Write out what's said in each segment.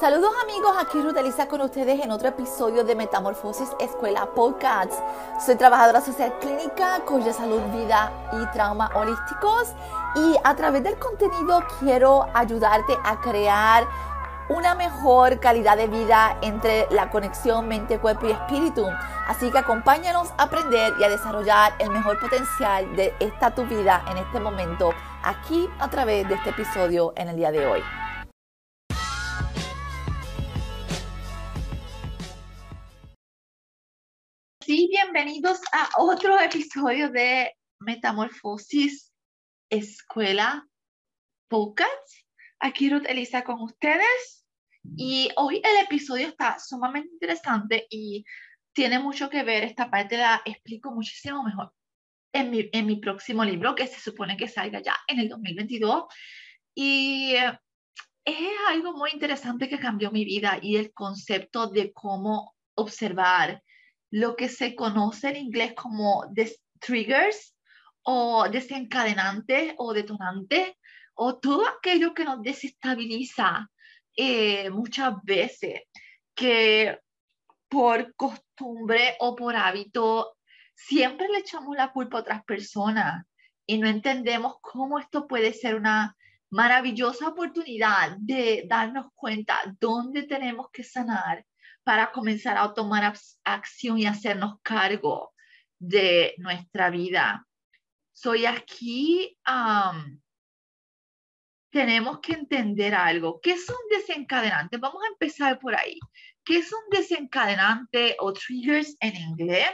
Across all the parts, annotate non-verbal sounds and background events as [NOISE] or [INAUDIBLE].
Saludos amigos, aquí Ruth con ustedes en otro episodio de Metamorfosis Escuela Podcasts. Soy trabajadora social clínica, de salud, vida y trauma holísticos y a través del contenido quiero ayudarte a crear una mejor calidad de vida entre la conexión mente, cuerpo y espíritu. Así que acompáñanos a aprender y a desarrollar el mejor potencial de esta tu vida en este momento, aquí a través de este episodio en el día de hoy. Sí, bienvenidos a otro episodio de Metamorfosis Escuela Podcast. Aquí Ruth Elisa con ustedes. Y hoy el episodio está sumamente interesante y tiene mucho que ver, esta parte la explico muchísimo mejor en mi, en mi próximo libro, que se supone que salga ya en el 2022. Y es algo muy interesante que cambió mi vida y el concepto de cómo observar lo que se conoce en inglés como triggers o desencadenantes o detonantes o todo aquello que nos desestabiliza eh, muchas veces, que por costumbre o por hábito siempre le echamos la culpa a otras personas y no entendemos cómo esto puede ser una maravillosa oportunidad de darnos cuenta dónde tenemos que sanar para comenzar a tomar acción y hacernos cargo de nuestra vida. Soy aquí, tenemos que entender algo. ¿Qué es un desencadenante? Vamos a empezar por ahí. ¿Qué es un desencadenante o triggers en inglés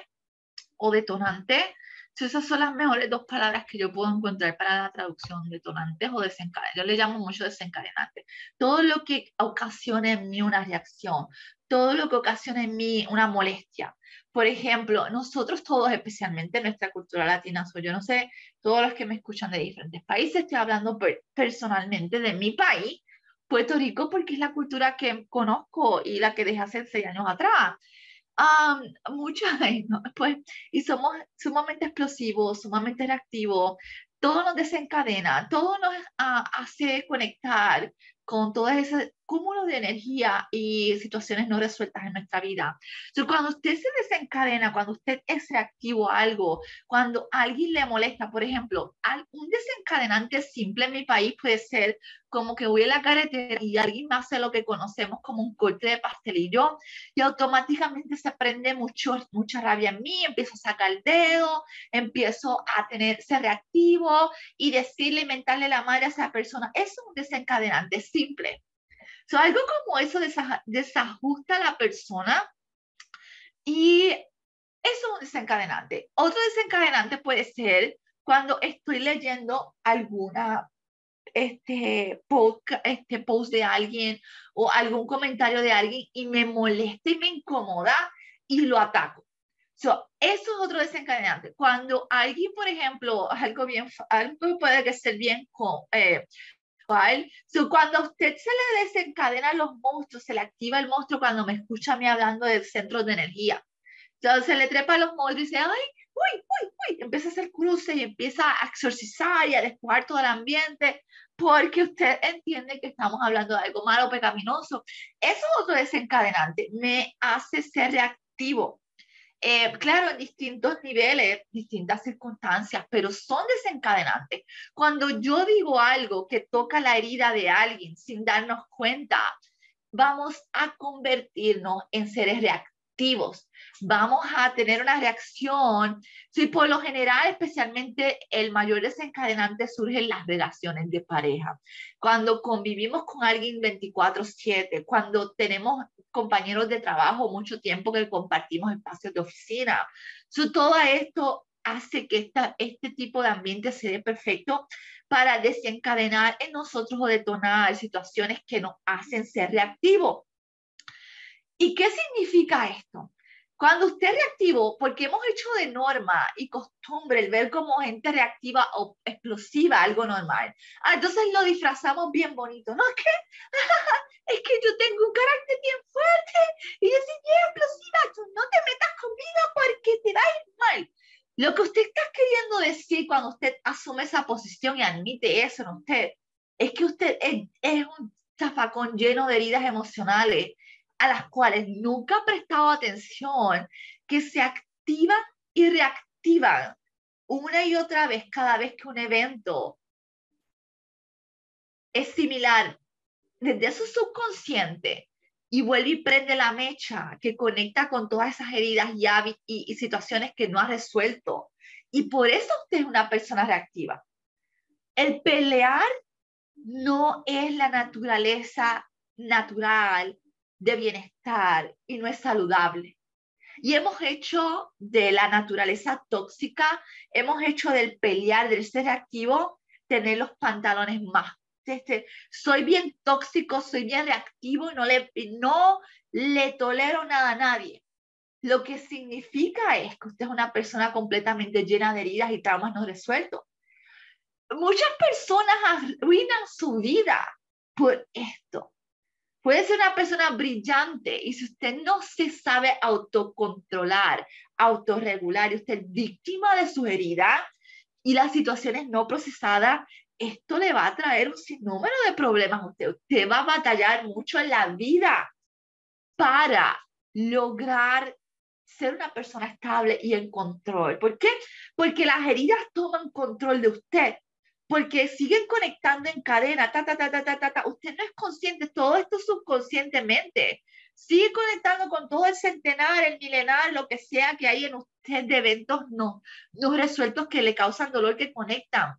o detonante? Esas son las mejores dos palabras que yo puedo encontrar para la traducción, detonantes o desencadenantes. Yo le llamo mucho desencadenante. Todo lo que ocasione en mí una reacción, todo lo que ocasiona en mí una molestia. Por ejemplo, nosotros todos, especialmente en nuestra cultura latina, soy yo no sé, todos los que me escuchan de diferentes países, estoy hablando personalmente de mi país, Puerto Rico, porque es la cultura que conozco y la que dejé hace seis años atrás. Um, muchas, [LAUGHS] pues, y somos sumamente explosivos, sumamente reactivos, todo nos desencadena, todo nos ah, hace conectar con todo ese cúmulo de energía y situaciones no resueltas en nuestra vida. Entonces, cuando usted se desencadena, cuando usted es reactivo a algo, cuando alguien le molesta, por ejemplo, un desencadenante simple en mi país puede ser como que voy a la carretera y alguien me hace lo que conocemos como un corte de pastelillo y automáticamente se prende mucho, mucha rabia en mí, empiezo a sacar el dedo, empiezo a tener, ser reactivo y decirle, mentarle la madre a esa persona. Es un desencadenante simple. So, algo como eso desajusta a la persona y eso es un desencadenante. Otro desencadenante puede ser cuando estoy leyendo alguna este, este post de alguien o algún comentario de alguien y me molesta y me incomoda y lo ataco. So, eso es otro desencadenante. Cuando alguien, por ejemplo, algo bien, algo puede ser bien eh, cuando a usted se le desencadenan los monstruos, se le activa el monstruo cuando me escucha a mí hablando del centro de energía. Entonces se le trepa los monstruos y dice, ay, uy, uy, uy, empieza a hacer cruces y empieza a exorcizar y a despojar todo el ambiente porque usted entiende que estamos hablando de algo malo, pecaminoso. Eso es otro desencadenante, me hace ser reactivo. Eh, claro, distintos niveles, distintas circunstancias, pero son desencadenantes. Cuando yo digo algo que toca la herida de alguien sin darnos cuenta, vamos a convertirnos en seres reactivos vamos a tener una reacción. Sí, por lo general, especialmente el mayor desencadenante surge en las relaciones de pareja. Cuando convivimos con alguien 24/7, cuando tenemos compañeros de trabajo mucho tiempo que compartimos espacios de oficina. todo esto hace que esta, este tipo de ambiente se dé perfecto para desencadenar en nosotros o detonar situaciones que nos hacen ser reactivos. ¿Y qué significa esto? Cuando usted reactivo, porque hemos hecho de norma y costumbre el ver como gente reactiva o explosiva algo normal, ah, entonces lo disfrazamos bien bonito. No, [LAUGHS] es que, [LAUGHS] es que yo tengo un carácter bien fuerte y yo soy bien explosiva, tú no te metas conmigo porque te va a ir mal. Lo que usted está queriendo decir cuando usted asume esa posición y admite eso en usted, es que usted es, es un zafacón lleno de heridas emocionales a las cuales nunca ha prestado atención, que se activan y reactivan una y otra vez cada vez que un evento es similar desde su subconsciente y vuelve y prende la mecha que conecta con todas esas heridas y, y, situaciones que no ha resuelto. Y por eso usted es una persona reactiva. El pelear no es la naturaleza natural de bienestar y no es saludable. Y hemos hecho de la naturaleza tóxica, hemos hecho del pelear, del ser reactivo, tener los pantalones más este, soy bien tóxico, soy bien reactivo y no le, no le tolero nada a nadie. Lo que significa es que usted es una persona completamente llena de heridas y traumas no resueltos. Muchas personas arruinan su vida por esto. Puede ser una persona brillante y si usted no se sabe autocontrolar, autorregular y usted es víctima de su herida y las situaciones no procesadas, esto le va a traer un sinnúmero de problemas a usted. Usted va a batallar mucho en la vida para lograr ser una persona estable y en control. ¿Por qué? Porque las heridas toman control de usted. Porque siguen conectando en cadena, ta, ta, ta, ta, ta, ta, Usted no es consciente, todo esto subconscientemente. Sigue conectando con todo el centenar, el milenar, lo que sea que hay en usted de eventos no, no resueltos que le causan dolor, que conectan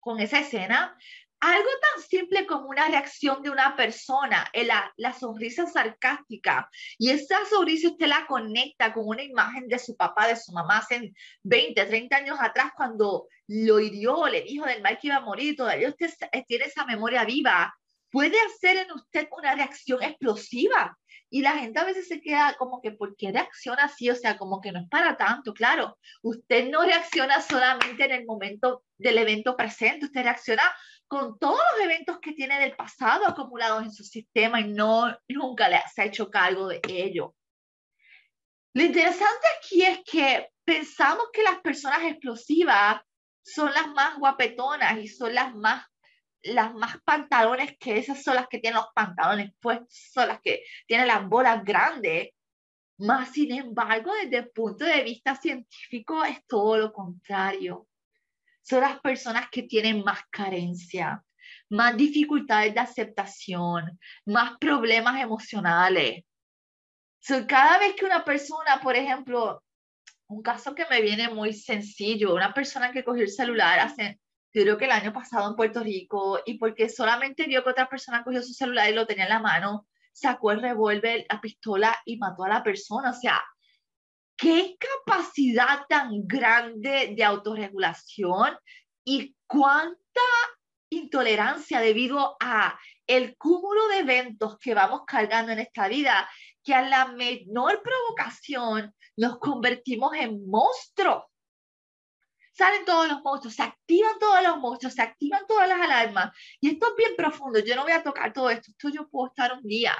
con esa escena, algo tan simple como una reacción de una persona, la, la sonrisa sarcástica, y esa sonrisa usted la conecta con una imagen de su papá, de su mamá hace 20, 30 años atrás cuando lo hirió, le dijo del mal que iba a morir, todavía usted tiene esa memoria viva, puede hacer en usted una reacción explosiva. Y la gente a veces se queda como que, ¿por qué reacciona así? O sea, como que no es para tanto, claro. Usted no reacciona solamente en el momento del evento presente, usted reacciona con todos los eventos que tiene del pasado acumulados en su sistema y no, nunca le ha hecho cargo de ello. Lo interesante aquí es que pensamos que las personas explosivas son las más guapetonas y son las más las más pantalones que esas son las que tienen los pantalones puestos, son las que tienen las bolas grandes. Más sin embargo, desde el punto de vista científico es todo lo contrario. Son las personas que tienen más carencia, más dificultades de aceptación, más problemas emocionales. cada vez que una persona, por ejemplo, un caso que me viene muy sencillo, una persona que cogió el celular hace creo que el año pasado en Puerto Rico, y porque solamente vio que otra persona cogió su celular y lo tenía en la mano, sacó el revólver, la pistola y mató a la persona. O sea, qué capacidad tan grande de autorregulación y cuánta intolerancia debido a el cúmulo de eventos que vamos cargando en esta vida, que a la menor provocación nos convertimos en monstruos salen todos los monstruos, se activan todos los monstruos, se activan todas las alarmas. Y esto es bien profundo, yo no voy a tocar todo esto, esto yo puedo estar un día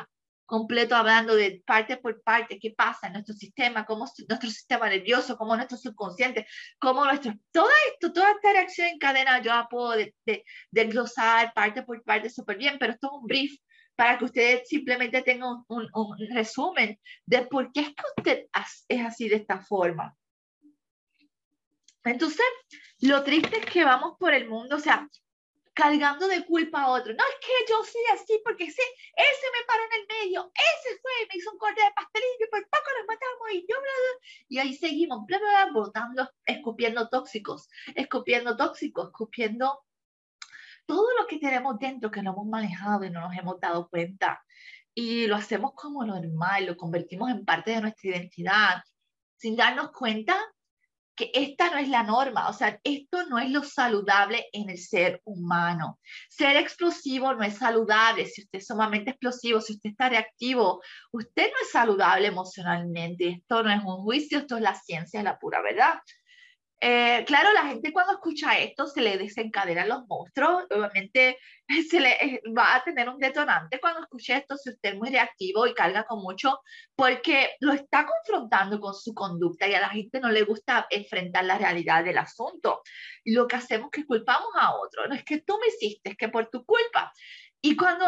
completo hablando de parte por parte, qué pasa en nuestro sistema, cómo nuestro sistema nervioso, cómo nuestro subconsciente, cómo nuestro, todo esto, toda esta reacción en cadena yo la puedo de, de, desglosar parte por parte súper bien, pero esto es un brief para que usted simplemente tenga un, un, un resumen de por qué es que usted es así de esta forma. Entonces, lo triste es que vamos por el mundo, o sea, cargando de culpa a otro. No, es que yo soy así porque ese, ese me paró en el medio, ese fue, me hizo un corte de pastelillo por poco nos matamos y yo, bla, bla. Y ahí seguimos, bla, bla, bla, botando, escupiendo tóxicos, escupiendo tóxicos, escupiendo todo lo que tenemos dentro que no hemos manejado y no nos hemos dado cuenta. Y lo hacemos como normal, lo convertimos en parte de nuestra identidad, sin darnos cuenta que esta no es la norma, o sea, esto no es lo saludable en el ser humano. Ser explosivo no es saludable, si usted es sumamente explosivo, si usted está reactivo, usted no es saludable emocionalmente, esto no es un juicio, esto es la ciencia, es la pura verdad. Eh, claro, la gente cuando escucha esto se le desencadenan los monstruos, obviamente [LAUGHS] se le eh, va a tener un detonante cuando escuche esto si usted es muy reactivo y carga con mucho, porque lo está confrontando con su conducta y a la gente no le gusta enfrentar la realidad del asunto. Lo que hacemos es que culpamos a otro, no es que tú me hiciste, es que por tu culpa. Y cuando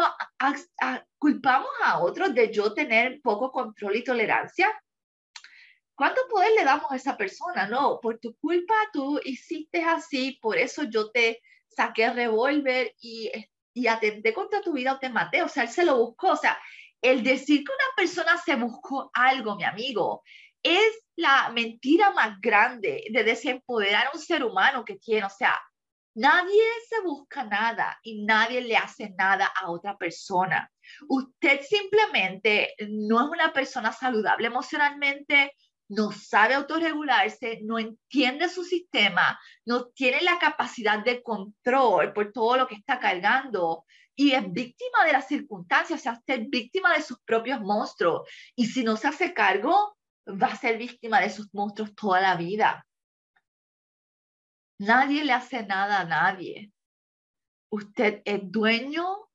culpamos a otros de yo tener poco control y tolerancia, ¿cuánto poder le damos a esa persona? No, por tu culpa tú hiciste así, por eso yo te saqué revólver y, y atenté contra tu vida o te maté. O sea, él se lo buscó. O sea, el decir que una persona se buscó algo, mi amigo, es la mentira más grande de desempoderar a un ser humano que tiene. O sea, nadie se busca nada y nadie le hace nada a otra persona. Usted simplemente no es una persona saludable emocionalmente, no sabe autorregularse, no entiende su sistema, no tiene la capacidad de control por todo lo que está cargando y es víctima de las circunstancias, o sea, usted es víctima de sus propios monstruos. Y si no se hace cargo, va a ser víctima de sus monstruos toda la vida. Nadie le hace nada a nadie. Usted es dueño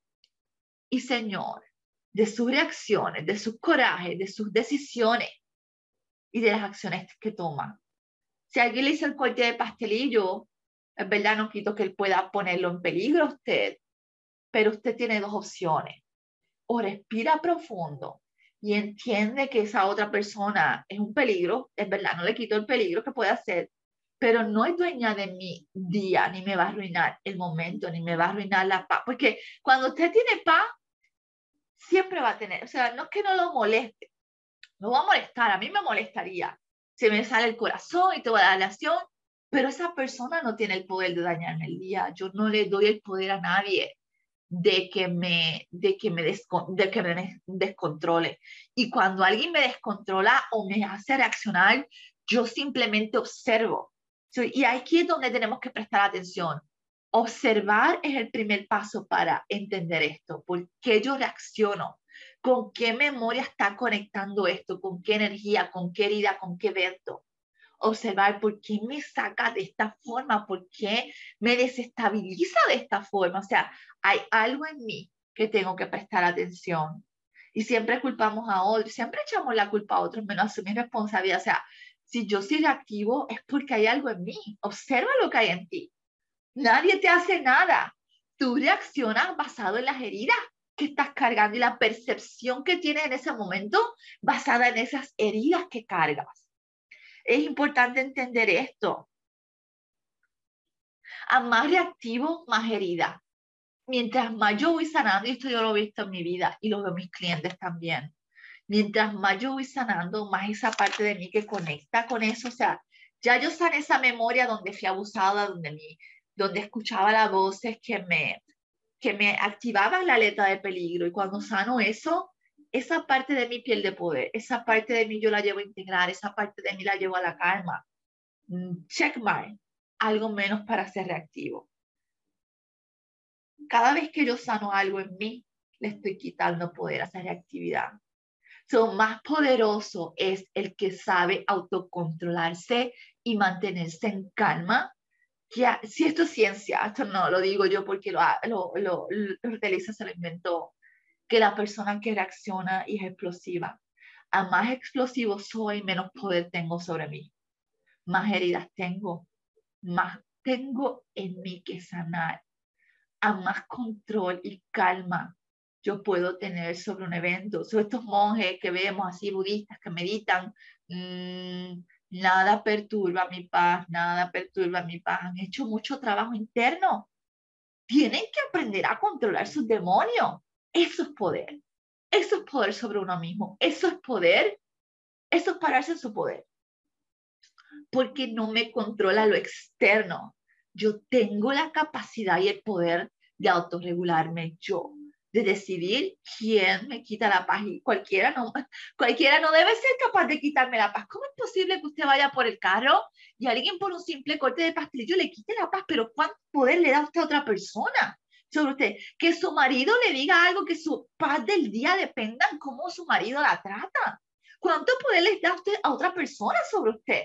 y señor de sus reacciones, de sus corajes, de sus decisiones y de las acciones que toma. Si alguien le hizo el corte de pastelillo, es verdad, no quito que él pueda ponerlo en peligro a usted, pero usted tiene dos opciones. O respira profundo y entiende que esa otra persona es un peligro, es verdad, no le quito el peligro que puede hacer, pero no es dueña de mi día, ni me va a arruinar el momento, ni me va a arruinar la paz, porque cuando usted tiene paz, siempre va a tener, o sea, no es que no lo moleste, no va a molestar, a mí me molestaría, se me sale el corazón y toda la relación, pero esa persona no tiene el poder de dañarme el día, yo no le doy el poder a nadie de que me, de que me, de que me descontrole. Y cuando alguien me descontrola o me hace reaccionar, yo simplemente observo. Y aquí es donde tenemos que prestar atención. Observar es el primer paso para entender esto. ¿Por qué yo reacciono? ¿Con qué memoria está conectando esto? ¿Con qué energía? ¿Con qué herida? ¿Con qué evento? observar por qué me saca de esta forma, por qué me desestabiliza de esta forma. O sea, hay algo en mí que tengo que prestar atención. Y siempre culpamos a otros, siempre echamos la culpa a otros, menos asumir responsabilidad. O sea, si yo soy reactivo es porque hay algo en mí. Observa lo que hay en ti. Nadie te hace nada. Tú reaccionas basado en las heridas que estás cargando y la percepción que tienes en ese momento basada en esas heridas que cargas. Es importante entender esto. A más reactivo, más herida. Mientras más yo voy sanando, y esto yo lo he visto en mi vida y lo veo en mis clientes también, mientras más yo voy sanando, más esa parte de mí que conecta con eso, o sea, ya yo sané esa memoria donde fui abusada, donde, mi, donde escuchaba las voces que me, que me activaban la letra de peligro, y cuando sano eso, esa parte de mi piel de poder, esa parte de mí yo la llevo a integrar, esa parte de mí la llevo a la calma. Mm, check mark, algo menos para ser reactivo. Cada vez que yo sano algo en mí, le estoy quitando poder a esa reactividad. So, más poderoso es el que sabe autocontrolarse y mantenerse en calma. Que, si esto es ciencia, esto no lo digo yo porque lo, lo, lo, lo utiliza, se lo inventó que la persona que reacciona y es explosiva. A más explosivo soy, menos poder tengo sobre mí. Más heridas tengo, más tengo en mí que sanar. A más control y calma yo puedo tener sobre un evento. Sobre estos monjes que vemos así, budistas, que meditan, mm, nada perturba mi paz, nada perturba mi paz. Han hecho mucho trabajo interno. Tienen que aprender a controlar sus demonios. Eso es poder. Eso es poder sobre uno mismo. Eso es poder. Eso es pararse en su poder. Porque no me controla lo externo. Yo tengo la capacidad y el poder de autorregularme yo, de decidir quién me quita la paz. Y cualquiera no, [LAUGHS] cualquiera no debe ser capaz de quitarme la paz. ¿Cómo es posible que usted vaya por el carro y alguien por un simple corte de pastelillo le quite la paz? Pero ¿cuánto poder le da usted a otra persona? sobre usted, que su marido le diga algo, que su paz del día dependa en cómo su marido la trata. ¿Cuánto poder le da usted a otra persona sobre usted?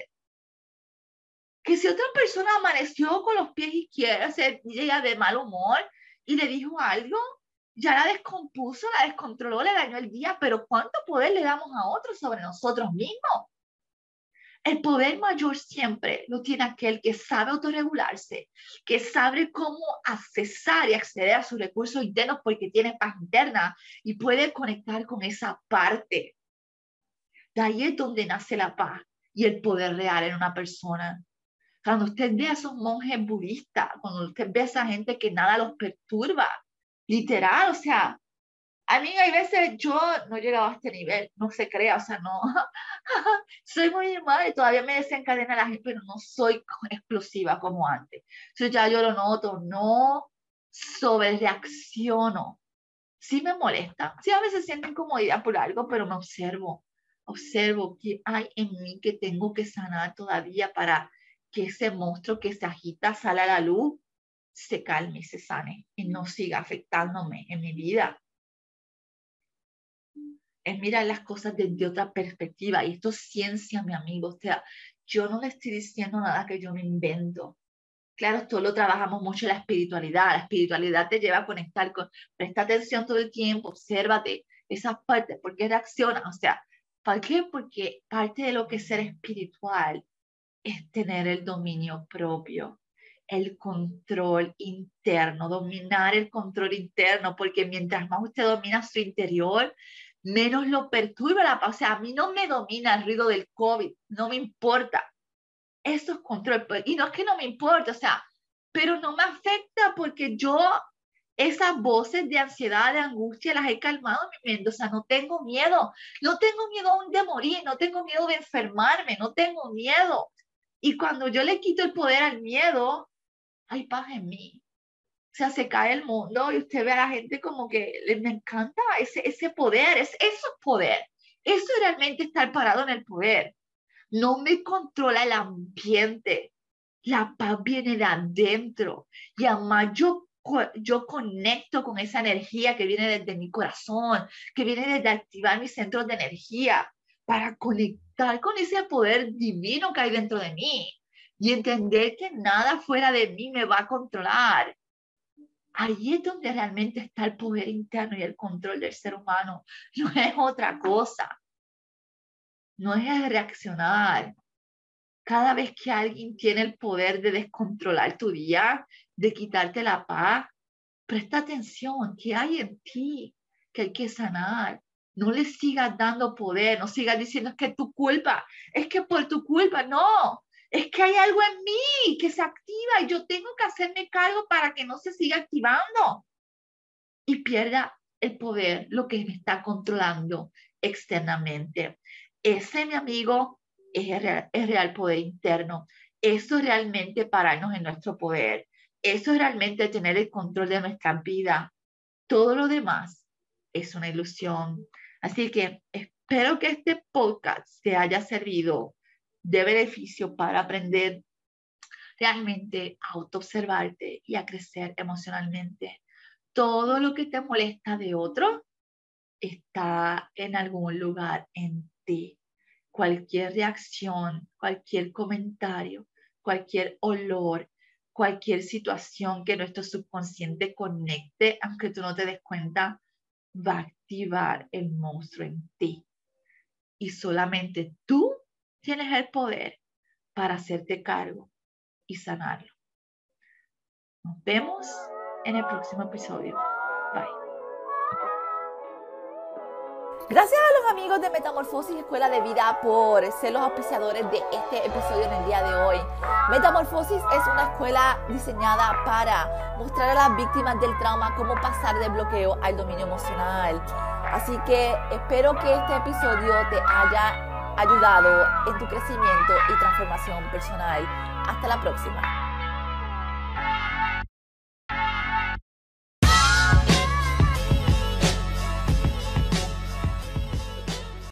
Que si otra persona amaneció con los pies izquierdos, se llega de mal humor y le dijo algo, ya la descompuso, la descontroló, le dañó el día, pero ¿cuánto poder le damos a otros sobre nosotros mismos? El poder mayor siempre lo tiene aquel que sabe autorregularse, que sabe cómo accesar y acceder a sus recursos internos porque tiene paz interna y puede conectar con esa parte. De ahí es donde nace la paz y el poder real en una persona. Cuando usted ve a esos monjes budistas, cuando usted ve a esa gente que nada los perturba, literal, o sea, a mí hay veces yo no he llegado a este nivel, no se crea, o sea, no, [LAUGHS] soy muy y todavía me desencadena la gente, pero no soy explosiva como antes. Entonces ya yo lo noto, no sobre reacciono. Sí me molesta, sí a veces siento incomodidad por algo, pero me observo, observo qué hay en mí que tengo que sanar todavía para que ese monstruo que se agita, sale a la luz, se calme y se sane y no siga afectándome en mi vida es mirar las cosas desde otra perspectiva. Y esto es ciencia, mi amigo. O sea, yo no le estoy diciendo nada que yo me invento. Claro, esto lo trabajamos mucho en la espiritualidad. La espiritualidad te lleva a conectar con, presta atención todo el tiempo, obsérvate esas partes, porque reacciona. O sea, ¿por qué? Porque parte de lo que es ser espiritual es tener el dominio propio, el control interno, dominar el control interno, porque mientras más usted domina su interior, menos lo perturba la O sea, a mí no me domina el ruido del COVID, no me importa. Eso es control. Pues, y no es que no me importe, o sea, pero no me afecta porque yo esas voces de ansiedad, de angustia, las he calmado en mi mente. O sea, no tengo miedo. No tengo miedo aún de morir, no tengo miedo de enfermarme, no tengo miedo. Y cuando yo le quito el poder al miedo, hay paz en mí sea, se cae el mundo y usted ve a la gente como que me encanta ese, ese poder, es, eso es poder. Eso es realmente estar parado en el poder. No me controla el ambiente. La paz viene de adentro. Y además yo, yo conecto con esa energía que viene desde mi corazón, que viene desde activar mis centros de energía para conectar con ese poder divino que hay dentro de mí y entender que nada fuera de mí me va a controlar Ahí es donde realmente está el poder interno y el control del ser humano. No es otra cosa. No es reaccionar. Cada vez que alguien tiene el poder de descontrolar tu día, de quitarte la paz, presta atención, ¿qué hay en ti que hay que sanar? No le sigas dando poder, no sigas diciendo es que es tu culpa, es que por tu culpa, no, es que hay algo en mí que se activa y yo tengo que hacerme cargo para que no se siga activando y pierda el poder, lo que me está controlando externamente. Ese, mi amigo, es el real, real poder interno. Eso es realmente pararnos en nuestro poder. Eso es realmente tener el control de nuestra vida. Todo lo demás es una ilusión. Así que espero que este podcast te haya servido de beneficio para aprender realmente a autoobservarte y a crecer emocionalmente. Todo lo que te molesta de otro está en algún lugar en ti. Cualquier reacción, cualquier comentario, cualquier olor, cualquier situación que nuestro subconsciente conecte, aunque tú no te des cuenta, va a activar el monstruo en ti. Y solamente tú tienes el poder para hacerte cargo y sanarlo. Nos vemos en el próximo episodio. Bye. Gracias a los amigos de Metamorfosis Escuela de Vida por ser los auspiciadores de este episodio en el día de hoy. Metamorfosis es una escuela diseñada para mostrar a las víctimas del trauma cómo pasar del bloqueo al dominio emocional. Así que espero que este episodio te haya ayudado en tu crecimiento y transformación personal. Hasta la próxima.